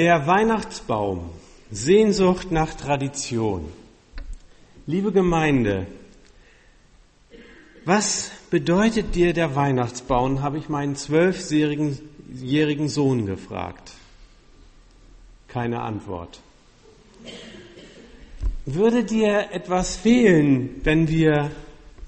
Der Weihnachtsbaum, Sehnsucht nach Tradition. Liebe Gemeinde, was bedeutet dir der Weihnachtsbaum, habe ich meinen zwölfjährigen Sohn gefragt. Keine Antwort. Würde dir etwas fehlen, wenn wir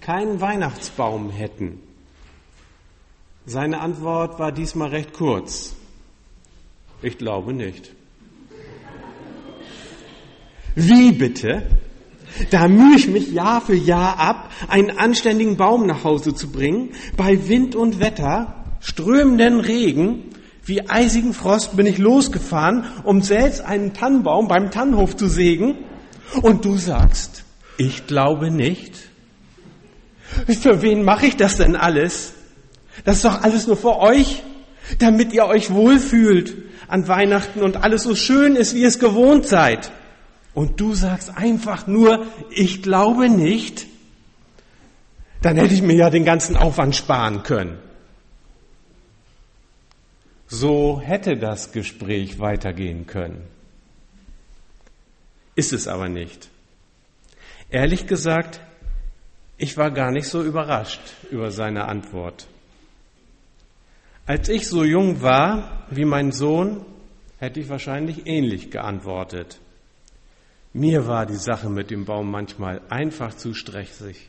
keinen Weihnachtsbaum hätten? Seine Antwort war diesmal recht kurz. Ich glaube nicht. Wie bitte? Da mühe ich mich Jahr für Jahr ab, einen anständigen Baum nach Hause zu bringen. Bei Wind und Wetter, strömenden Regen, wie eisigen Frost bin ich losgefahren, um selbst einen Tannenbaum beim Tannenhof zu sägen. Und du sagst, ich glaube nicht. Für wen mache ich das denn alles? Das ist doch alles nur für euch, damit ihr euch wohlfühlt an Weihnachten und alles so schön ist, wie ihr es gewohnt seid. Und du sagst einfach nur, ich glaube nicht, dann hätte ich mir ja den ganzen Aufwand sparen können. So hätte das Gespräch weitergehen können. Ist es aber nicht. Ehrlich gesagt, ich war gar nicht so überrascht über seine Antwort. Als ich so jung war wie mein Sohn, hätte ich wahrscheinlich ähnlich geantwortet. Mir war die Sache mit dem Baum manchmal einfach zu stressig.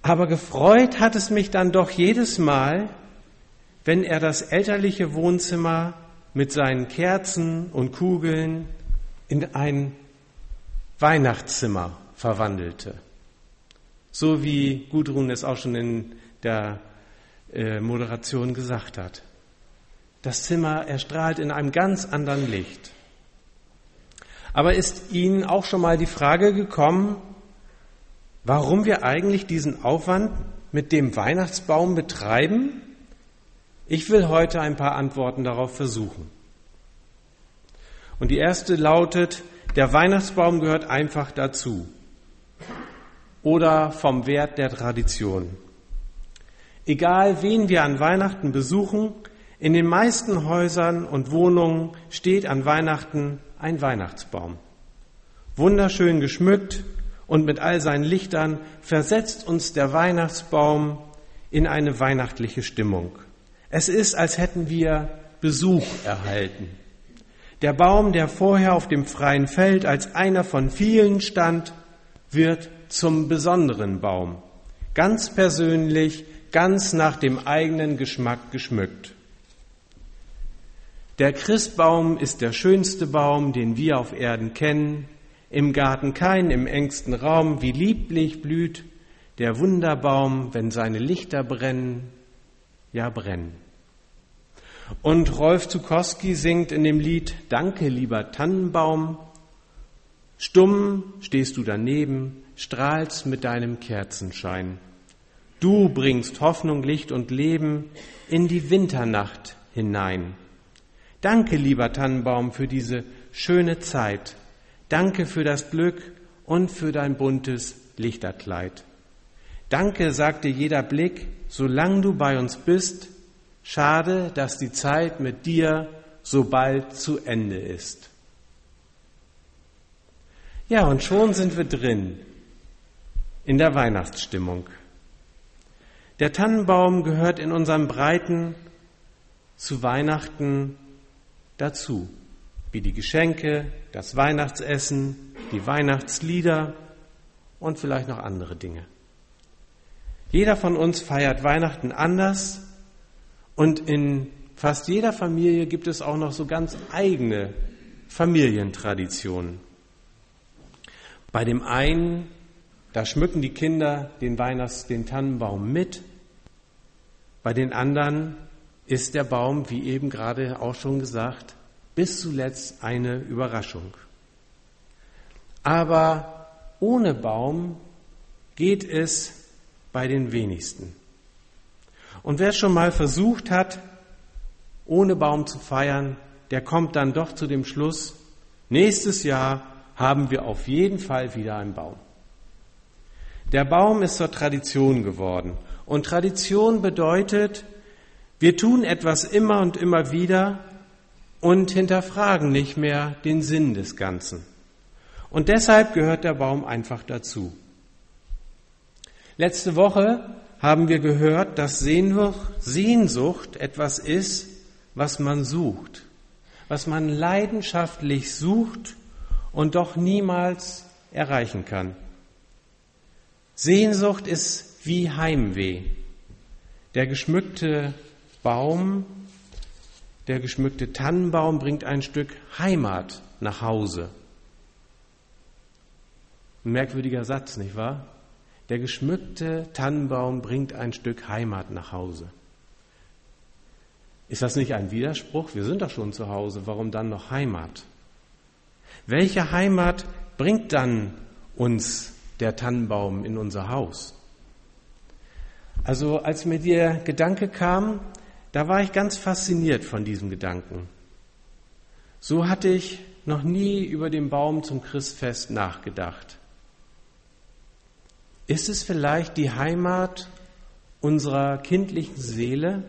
Aber gefreut hat es mich dann doch jedes Mal, wenn er das elterliche Wohnzimmer mit seinen Kerzen und Kugeln in ein Weihnachtszimmer verwandelte. So wie Gudrun es auch schon in der äh, Moderation gesagt hat. Das Zimmer erstrahlt in einem ganz anderen Licht. Aber ist Ihnen auch schon mal die Frage gekommen, warum wir eigentlich diesen Aufwand mit dem Weihnachtsbaum betreiben? Ich will heute ein paar Antworten darauf versuchen. Und die erste lautet, der Weihnachtsbaum gehört einfach dazu oder vom Wert der Tradition. Egal, wen wir an Weihnachten besuchen, in den meisten Häusern und Wohnungen steht an Weihnachten ein Weihnachtsbaum. Wunderschön geschmückt und mit all seinen Lichtern versetzt uns der Weihnachtsbaum in eine weihnachtliche Stimmung. Es ist, als hätten wir Besuch erhalten. Der Baum, der vorher auf dem freien Feld als einer von vielen stand, wird zum besonderen Baum. Ganz persönlich, ganz nach dem eigenen Geschmack geschmückt. Der Christbaum ist der schönste Baum, den wir auf Erden kennen. Im Garten kein, im engsten Raum, wie lieblich blüht der Wunderbaum, wenn seine Lichter brennen, ja brennen. Und Rolf Zukowski singt in dem Lied Danke, lieber Tannenbaum. Stumm stehst du daneben, strahlst mit deinem Kerzenschein. Du bringst Hoffnung, Licht und Leben in die Winternacht hinein. Danke, lieber Tannenbaum, für diese schöne Zeit. Danke für das Glück und für dein buntes Lichterkleid. Danke, sagte jeder Blick, solange du bei uns bist. Schade, dass die Zeit mit dir so bald zu Ende ist. Ja, und schon sind wir drin in der Weihnachtsstimmung. Der Tannenbaum gehört in unserem Breiten zu Weihnachten dazu, wie die Geschenke, das Weihnachtsessen, die Weihnachtslieder und vielleicht noch andere Dinge. Jeder von uns feiert Weihnachten anders und in fast jeder Familie gibt es auch noch so ganz eigene Familientraditionen. Bei dem einen, da schmücken die Kinder den Weihnachts-, den Tannenbaum mit bei den anderen ist der Baum, wie eben gerade auch schon gesagt, bis zuletzt eine Überraschung. Aber ohne Baum geht es bei den wenigsten. Und wer schon mal versucht hat, ohne Baum zu feiern, der kommt dann doch zu dem Schluss, nächstes Jahr haben wir auf jeden Fall wieder einen Baum. Der Baum ist zur Tradition geworden und Tradition bedeutet, wir tun etwas immer und immer wieder, und hinterfragen nicht mehr den Sinn des Ganzen. Und deshalb gehört der Baum einfach dazu. Letzte Woche haben wir gehört, dass Sehnsucht etwas ist, was man sucht, was man leidenschaftlich sucht und doch niemals erreichen kann. Sehnsucht ist wie Heimweh. Der geschmückte Baum, der geschmückte Tannenbaum bringt ein Stück Heimat nach Hause. Ein merkwürdiger Satz, nicht wahr? Der geschmückte Tannenbaum bringt ein Stück Heimat nach Hause. Ist das nicht ein Widerspruch? Wir sind doch schon zu Hause. Warum dann noch Heimat? Welche Heimat bringt dann uns der Tannenbaum in unser Haus? Also als mir der Gedanke kam, da war ich ganz fasziniert von diesem Gedanken. So hatte ich noch nie über den Baum zum Christfest nachgedacht. Ist es vielleicht die Heimat unserer kindlichen Seele,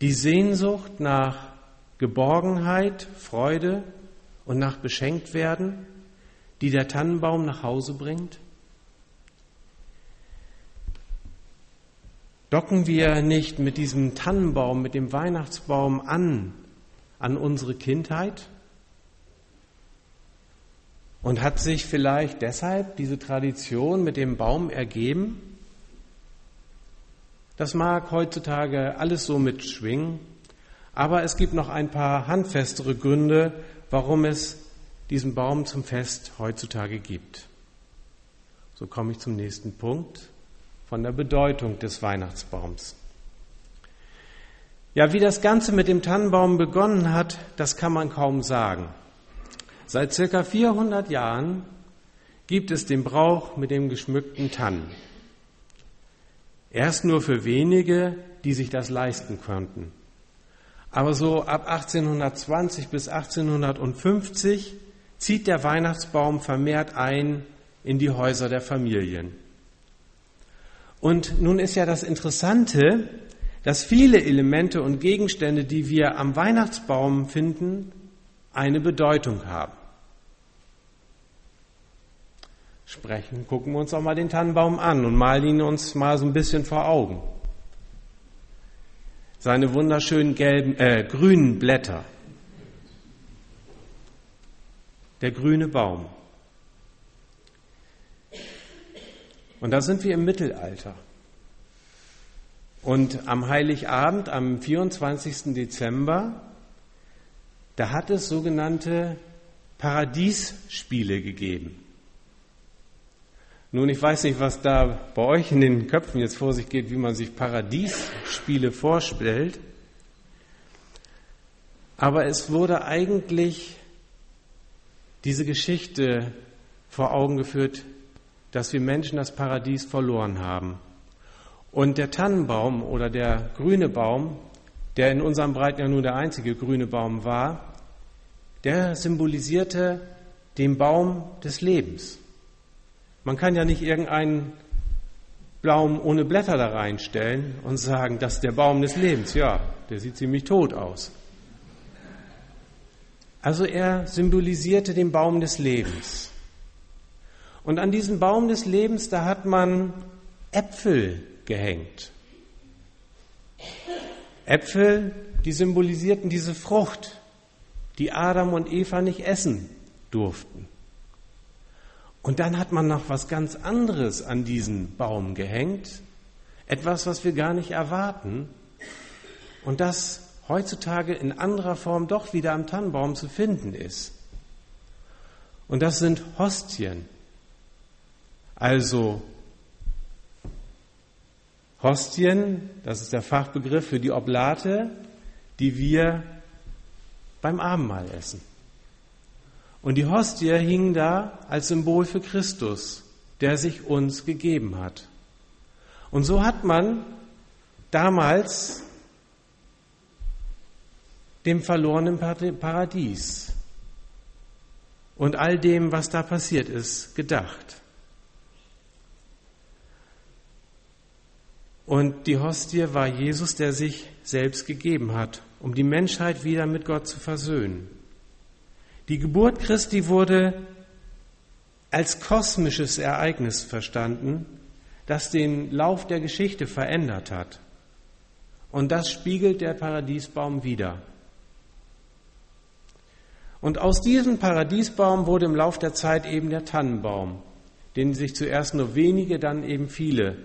die Sehnsucht nach Geborgenheit, Freude und nach Beschenktwerden, die der Tannenbaum nach Hause bringt? Docken wir nicht mit diesem Tannenbaum, mit dem Weihnachtsbaum an, an unsere Kindheit? Und hat sich vielleicht deshalb diese Tradition mit dem Baum ergeben? Das mag heutzutage alles so mitschwingen, aber es gibt noch ein paar handfestere Gründe, warum es diesen Baum zum Fest heutzutage gibt. So komme ich zum nächsten Punkt von der Bedeutung des Weihnachtsbaums. Ja, wie das Ganze mit dem Tannenbaum begonnen hat, das kann man kaum sagen. Seit circa 400 Jahren gibt es den Brauch mit dem geschmückten Tannen. Erst nur für wenige, die sich das leisten konnten. Aber so ab 1820 bis 1850 zieht der Weihnachtsbaum vermehrt ein in die Häuser der Familien. Und nun ist ja das Interessante, dass viele Elemente und Gegenstände, die wir am Weihnachtsbaum finden, eine Bedeutung haben. Sprechen, gucken wir uns auch mal den Tannenbaum an und malen ihn uns mal so ein bisschen vor Augen. Seine wunderschönen gelben, äh, grünen Blätter. Der grüne Baum. Und da sind wir im Mittelalter. Und am Heiligabend, am 24. Dezember, da hat es sogenannte Paradiesspiele gegeben. Nun, ich weiß nicht, was da bei euch in den Köpfen jetzt vor sich geht, wie man sich Paradiesspiele vorstellt. Aber es wurde eigentlich diese Geschichte vor Augen geführt, dass wir Menschen das Paradies verloren haben. Und der Tannenbaum oder der grüne Baum, der in unserem Breiten ja nur der einzige grüne Baum war, der symbolisierte den Baum des Lebens. Man kann ja nicht irgendeinen Baum ohne Blätter da reinstellen und sagen, das ist der Baum des Lebens. Ja, der sieht ziemlich tot aus. Also er symbolisierte den Baum des Lebens. Und an diesem Baum des Lebens, da hat man Äpfel gehängt. Äpfel, die symbolisierten diese Frucht, die Adam und Eva nicht essen durften. Und dann hat man noch was ganz anderes an diesen Baum gehängt, etwas, was wir gar nicht erwarten und das heutzutage in anderer Form doch wieder am Tannenbaum zu finden ist. Und das sind Hostien. Also Hostien, das ist der Fachbegriff für die Oblate, die wir beim Abendmahl essen. Und die Hostie hing da als Symbol für Christus, der sich uns gegeben hat. Und so hat man damals dem verlorenen Paradies und all dem, was da passiert ist, gedacht. Und die Hostie war Jesus, der sich selbst gegeben hat, um die Menschheit wieder mit Gott zu versöhnen. Die Geburt Christi wurde als kosmisches Ereignis verstanden, das den Lauf der Geschichte verändert hat. Und das spiegelt der Paradiesbaum wider. Und aus diesem Paradiesbaum wurde im Lauf der Zeit eben der Tannenbaum, den sich zuerst nur wenige, dann eben viele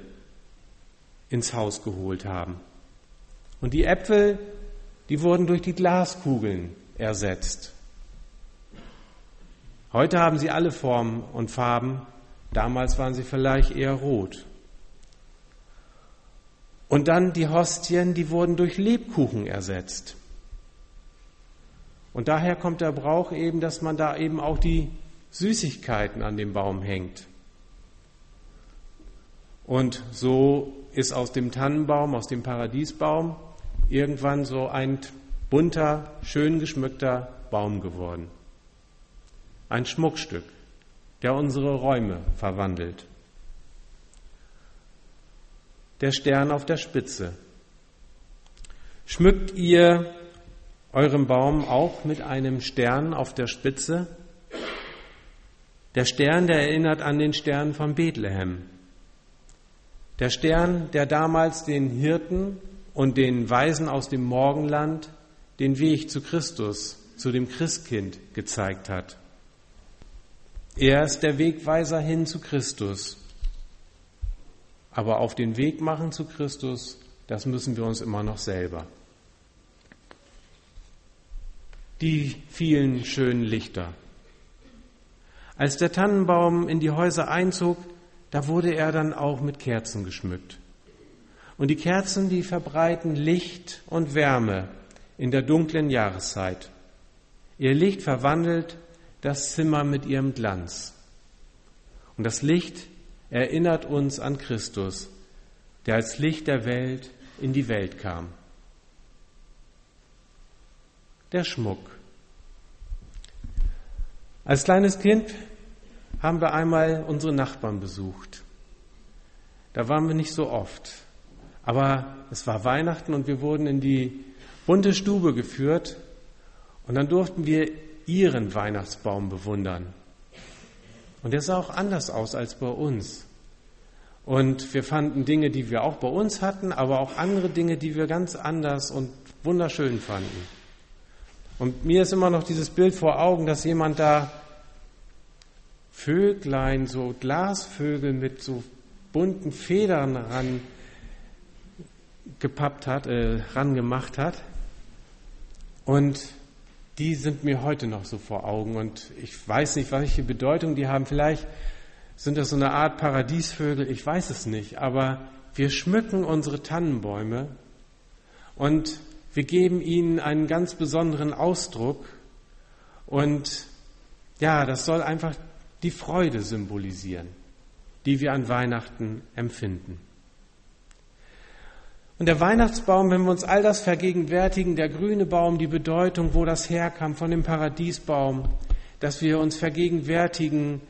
ins Haus geholt haben. Und die Äpfel, die wurden durch die Glaskugeln ersetzt. Heute haben sie alle Formen und Farben, damals waren sie vielleicht eher rot. Und dann die Hostien, die wurden durch Lebkuchen ersetzt. Und daher kommt der Brauch eben, dass man da eben auch die Süßigkeiten an dem Baum hängt. Und so ist aus dem Tannenbaum, aus dem Paradiesbaum irgendwann so ein bunter, schön geschmückter Baum geworden. Ein Schmuckstück, der unsere Räume verwandelt. Der Stern auf der Spitze. Schmückt ihr eurem Baum auch mit einem Stern auf der Spitze? Der Stern, der erinnert an den Stern von Bethlehem. Der Stern, der damals den Hirten und den Weisen aus dem Morgenland den Weg zu Christus, zu dem Christkind gezeigt hat. Er ist der Wegweiser hin zu Christus. Aber auf den Weg machen zu Christus, das müssen wir uns immer noch selber. die vielen schönen Lichter. Als der Tannenbaum in die Häuser einzog, da wurde er dann auch mit Kerzen geschmückt. Und die Kerzen, die verbreiten Licht und Wärme in der dunklen Jahreszeit. Ihr Licht verwandelt das Zimmer mit ihrem Glanz. Und das Licht erinnert uns an Christus, der als Licht der Welt in die Welt kam der Schmuck. Als kleines Kind haben wir einmal unsere Nachbarn besucht. Da waren wir nicht so oft. Aber es war Weihnachten und wir wurden in die bunte Stube geführt und dann durften wir ihren Weihnachtsbaum bewundern. Und der sah auch anders aus als bei uns. Und wir fanden Dinge, die wir auch bei uns hatten, aber auch andere Dinge, die wir ganz anders und wunderschön fanden. Und mir ist immer noch dieses Bild vor Augen, dass jemand da Vöglein, so Glasvögel mit so bunten Federn ran gepappt hat, äh, ran gemacht hat. Und die sind mir heute noch so vor Augen. Und ich weiß nicht, welche Bedeutung die haben. Vielleicht sind das so eine Art Paradiesvögel, ich weiß es nicht. Aber wir schmücken unsere Tannenbäume und wir geben ihnen einen ganz besonderen Ausdruck und ja, das soll einfach die Freude symbolisieren, die wir an Weihnachten empfinden. Und der Weihnachtsbaum, wenn wir uns all das vergegenwärtigen, der grüne Baum, die Bedeutung, wo das herkam von dem Paradiesbaum, dass wir uns vergegenwärtigen,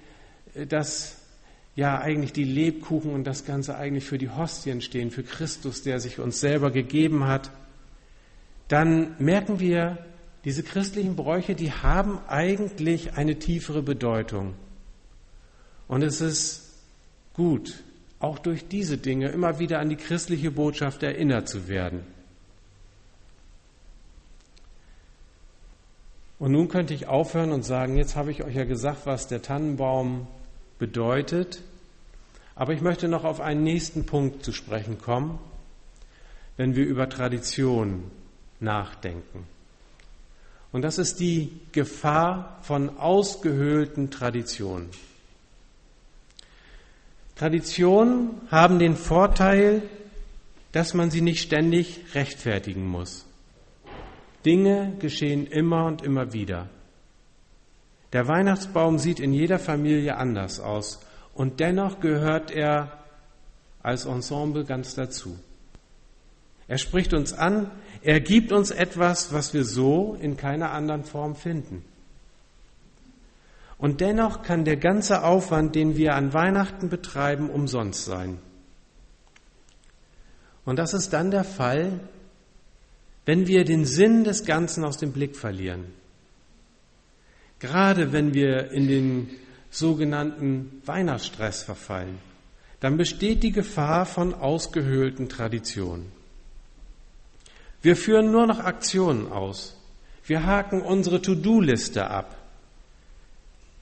dass ja eigentlich die Lebkuchen und das Ganze eigentlich für die Hostien stehen, für Christus, der sich uns selber gegeben hat dann merken wir, diese christlichen Bräuche, die haben eigentlich eine tiefere Bedeutung. Und es ist gut, auch durch diese Dinge immer wieder an die christliche Botschaft erinnert zu werden. Und nun könnte ich aufhören und sagen, jetzt habe ich euch ja gesagt, was der Tannenbaum bedeutet, aber ich möchte noch auf einen nächsten Punkt zu sprechen kommen, wenn wir über Tradition nachdenken. Und das ist die Gefahr von ausgehöhlten Traditionen. Traditionen haben den Vorteil, dass man sie nicht ständig rechtfertigen muss. Dinge geschehen immer und immer wieder. Der Weihnachtsbaum sieht in jeder Familie anders aus und dennoch gehört er als Ensemble ganz dazu. Er spricht uns an, er gibt uns etwas, was wir so in keiner anderen Form finden. Und dennoch kann der ganze Aufwand, den wir an Weihnachten betreiben, umsonst sein. Und das ist dann der Fall, wenn wir den Sinn des Ganzen aus dem Blick verlieren. Gerade wenn wir in den sogenannten Weihnachtsstress verfallen, dann besteht die Gefahr von ausgehöhlten Traditionen. Wir führen nur noch Aktionen aus. Wir haken unsere To-Do-Liste ab.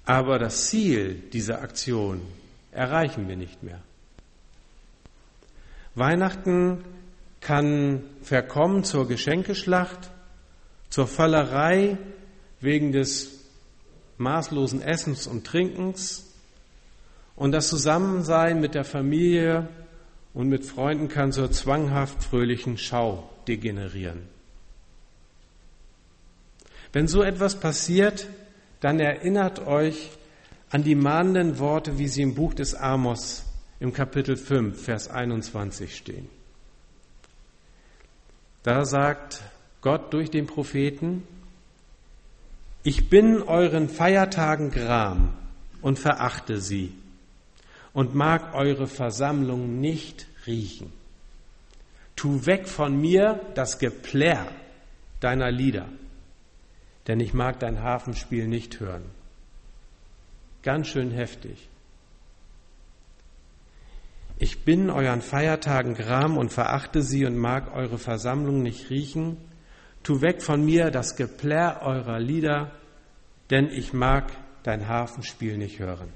Aber das Ziel dieser Aktion erreichen wir nicht mehr. Weihnachten kann verkommen zur Geschenkeschlacht, zur Völlerei wegen des maßlosen Essens und Trinkens und das Zusammensein mit der Familie und mit Freunden kann zur zwanghaft fröhlichen Schau degenerieren. Wenn so etwas passiert, dann erinnert euch an die mahnenden Worte, wie sie im Buch des Amos im Kapitel 5, Vers 21 stehen. Da sagt Gott durch den Propheten, ich bin euren Feiertagen gram und verachte sie und mag eure Versammlung nicht riechen. Tu weg von mir das Geplärr deiner Lieder, denn ich mag dein Hafenspiel nicht hören. Ganz schön heftig. Ich bin euren Feiertagen gram und verachte sie und mag eure Versammlung nicht riechen. Tu weg von mir das Geplärr eurer Lieder, denn ich mag dein Hafenspiel nicht hören.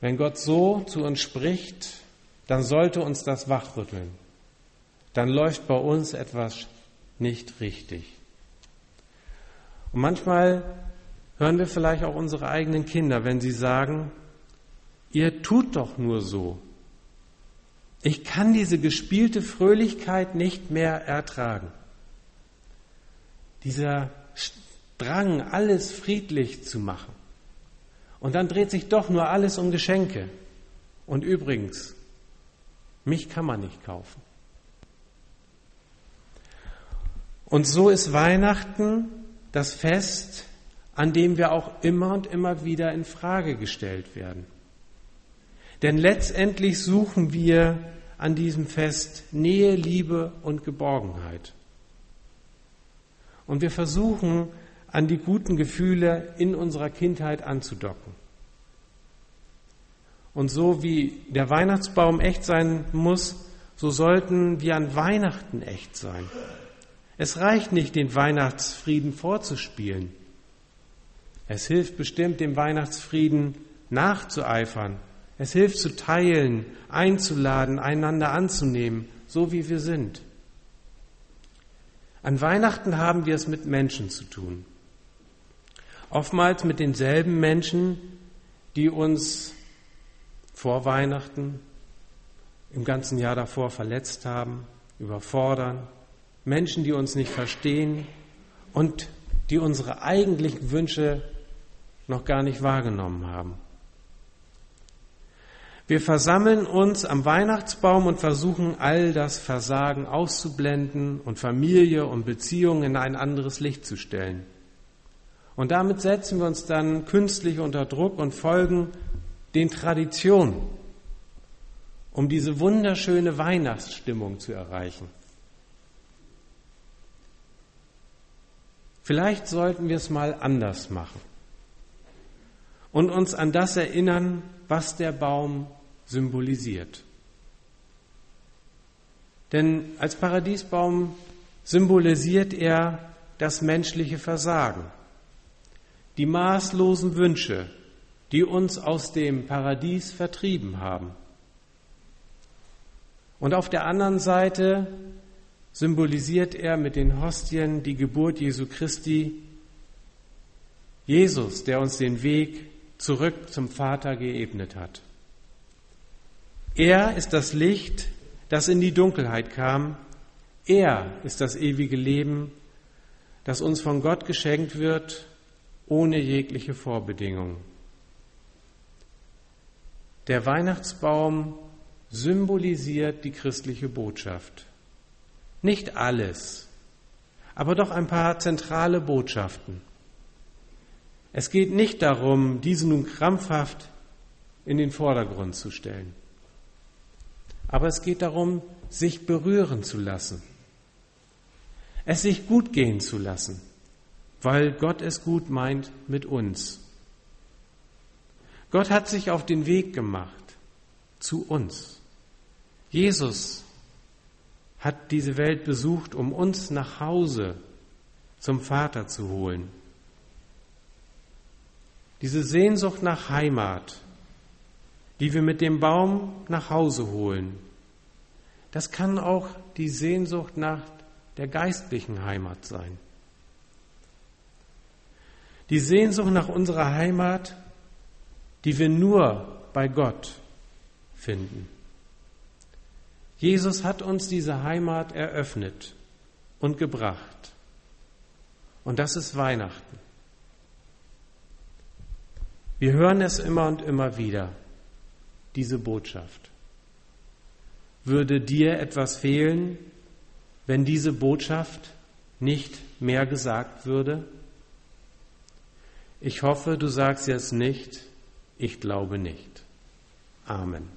Wenn Gott so zu uns spricht, dann sollte uns das wachrütteln. Dann läuft bei uns etwas nicht richtig. Und manchmal hören wir vielleicht auch unsere eigenen Kinder, wenn sie sagen, Ihr tut doch nur so. Ich kann diese gespielte Fröhlichkeit nicht mehr ertragen. Dieser Drang, alles friedlich zu machen. Und dann dreht sich doch nur alles um Geschenke. Und übrigens, mich kann man nicht kaufen. Und so ist Weihnachten das Fest, an dem wir auch immer und immer wieder in Frage gestellt werden. Denn letztendlich suchen wir an diesem Fest Nähe, Liebe und Geborgenheit. Und wir versuchen, an die guten Gefühle in unserer Kindheit anzudocken. Und so wie der Weihnachtsbaum echt sein muss, so sollten wir an Weihnachten echt sein. Es reicht nicht, den Weihnachtsfrieden vorzuspielen. Es hilft bestimmt, dem Weihnachtsfrieden nachzueifern es hilft zu teilen, einzuladen, einander anzunehmen, so wie wir sind. An Weihnachten haben wir es mit Menschen zu tun. Oftmals mit denselben Menschen, die uns vor Weihnachten im ganzen Jahr davor verletzt haben, überfordern, Menschen, die uns nicht verstehen und die unsere eigentlichen Wünsche noch gar nicht wahrgenommen haben. Wir versammeln uns am Weihnachtsbaum und versuchen all das Versagen auszublenden und Familie und Beziehungen in ein anderes Licht zu stellen. Und damit setzen wir uns dann künstlich unter Druck und folgen den Traditionen, um diese wunderschöne Weihnachtsstimmung zu erreichen. Vielleicht sollten wir es mal anders machen und uns an das erinnern, was der Baum symbolisiert. Denn als Paradiesbaum symbolisiert er das menschliche Versagen, die maßlosen Wünsche, die uns aus dem Paradies vertrieben haben. Und auf der anderen Seite symbolisiert er mit den Hostien die Geburt Jesu Christi, Jesus, der uns den Weg zurück zum Vater geebnet hat. Er ist das Licht, das in die Dunkelheit kam. Er ist das ewige Leben, das uns von Gott geschenkt wird, ohne jegliche Vorbedingung. Der Weihnachtsbaum symbolisiert die christliche Botschaft. Nicht alles, aber doch ein paar zentrale Botschaften. Es geht nicht darum, diese nun krampfhaft in den Vordergrund zu stellen. aber es geht darum, sich berühren zu lassen, es sich gut gehen zu lassen, weil Gott es gut meint mit uns. Gott hat sich auf den Weg gemacht zu uns. Jesus hat diese Welt besucht, um uns nach Hause zum Vater zu holen. Diese Sehnsucht nach Heimat, die wir mit dem Baum nach Hause holen, das kann auch die Sehnsucht nach der geistlichen Heimat sein. Die Sehnsucht nach unserer Heimat, die wir nur bei Gott finden. Jesus hat uns diese Heimat eröffnet und gebracht. Und das ist Weihnachten. Wir hören es immer und immer wieder, diese Botschaft. Würde dir etwas fehlen, wenn diese Botschaft nicht mehr gesagt würde? Ich hoffe, du sagst jetzt nicht, ich glaube nicht. Amen.